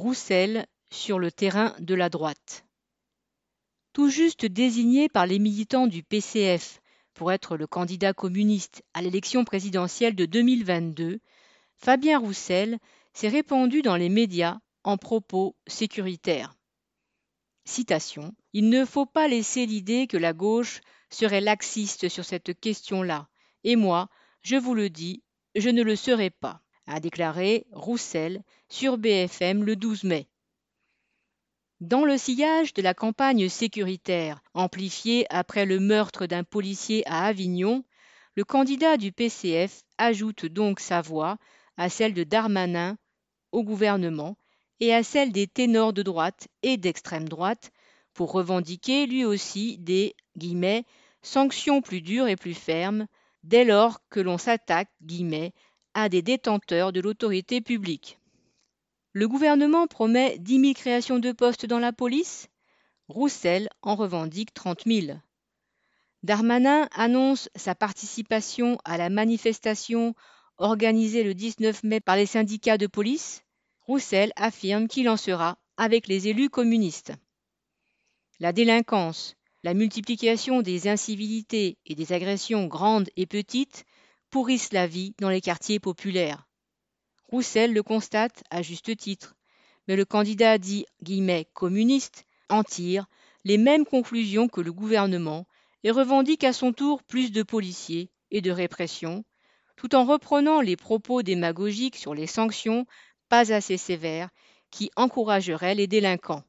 Roussel sur le terrain de la droite. Tout juste désigné par les militants du PCF pour être le candidat communiste à l'élection présidentielle de 2022, Fabien Roussel s'est répandu dans les médias en propos sécuritaires. Citation Il ne faut pas laisser l'idée que la gauche serait laxiste sur cette question-là, et moi, je vous le dis, je ne le serai pas, a déclaré Roussel sur BFM le 12 mai. Dans le sillage de la campagne sécuritaire, amplifiée après le meurtre d'un policier à Avignon, le candidat du PCF ajoute donc sa voix à celle de Darmanin au gouvernement et à celle des ténors de droite et d'extrême droite pour revendiquer lui aussi des sanctions plus dures et plus fermes dès lors que l'on s'attaque guillemets, à des détenteurs de l'autorité publique. Le gouvernement promet 10 000 créations de postes dans la police. Roussel en revendique 30 000. Darmanin annonce sa participation à la manifestation organisée le 19 mai par les syndicats de police. Roussel affirme qu'il en sera avec les élus communistes. La délinquance, la multiplication des incivilités et des agressions grandes et petites pourrissent la vie dans les quartiers populaires. Roussel le constate à juste titre, mais le candidat dit guillemets, communiste en tire les mêmes conclusions que le gouvernement et revendique à son tour plus de policiers et de répression, tout en reprenant les propos démagogiques sur les sanctions pas assez sévères qui encourageraient les délinquants.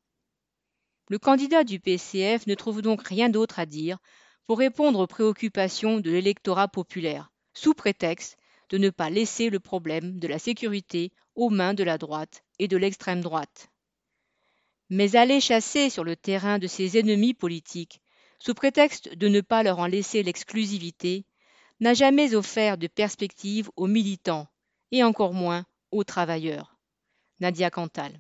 Le candidat du PCF ne trouve donc rien d'autre à dire pour répondre aux préoccupations de l'électorat populaire, sous prétexte de ne pas laisser le problème de la sécurité aux mains de la droite et de l'extrême droite. Mais aller chasser sur le terrain de ses ennemis politiques, sous prétexte de ne pas leur en laisser l'exclusivité, n'a jamais offert de perspective aux militants, et encore moins aux travailleurs. Nadia Cantal.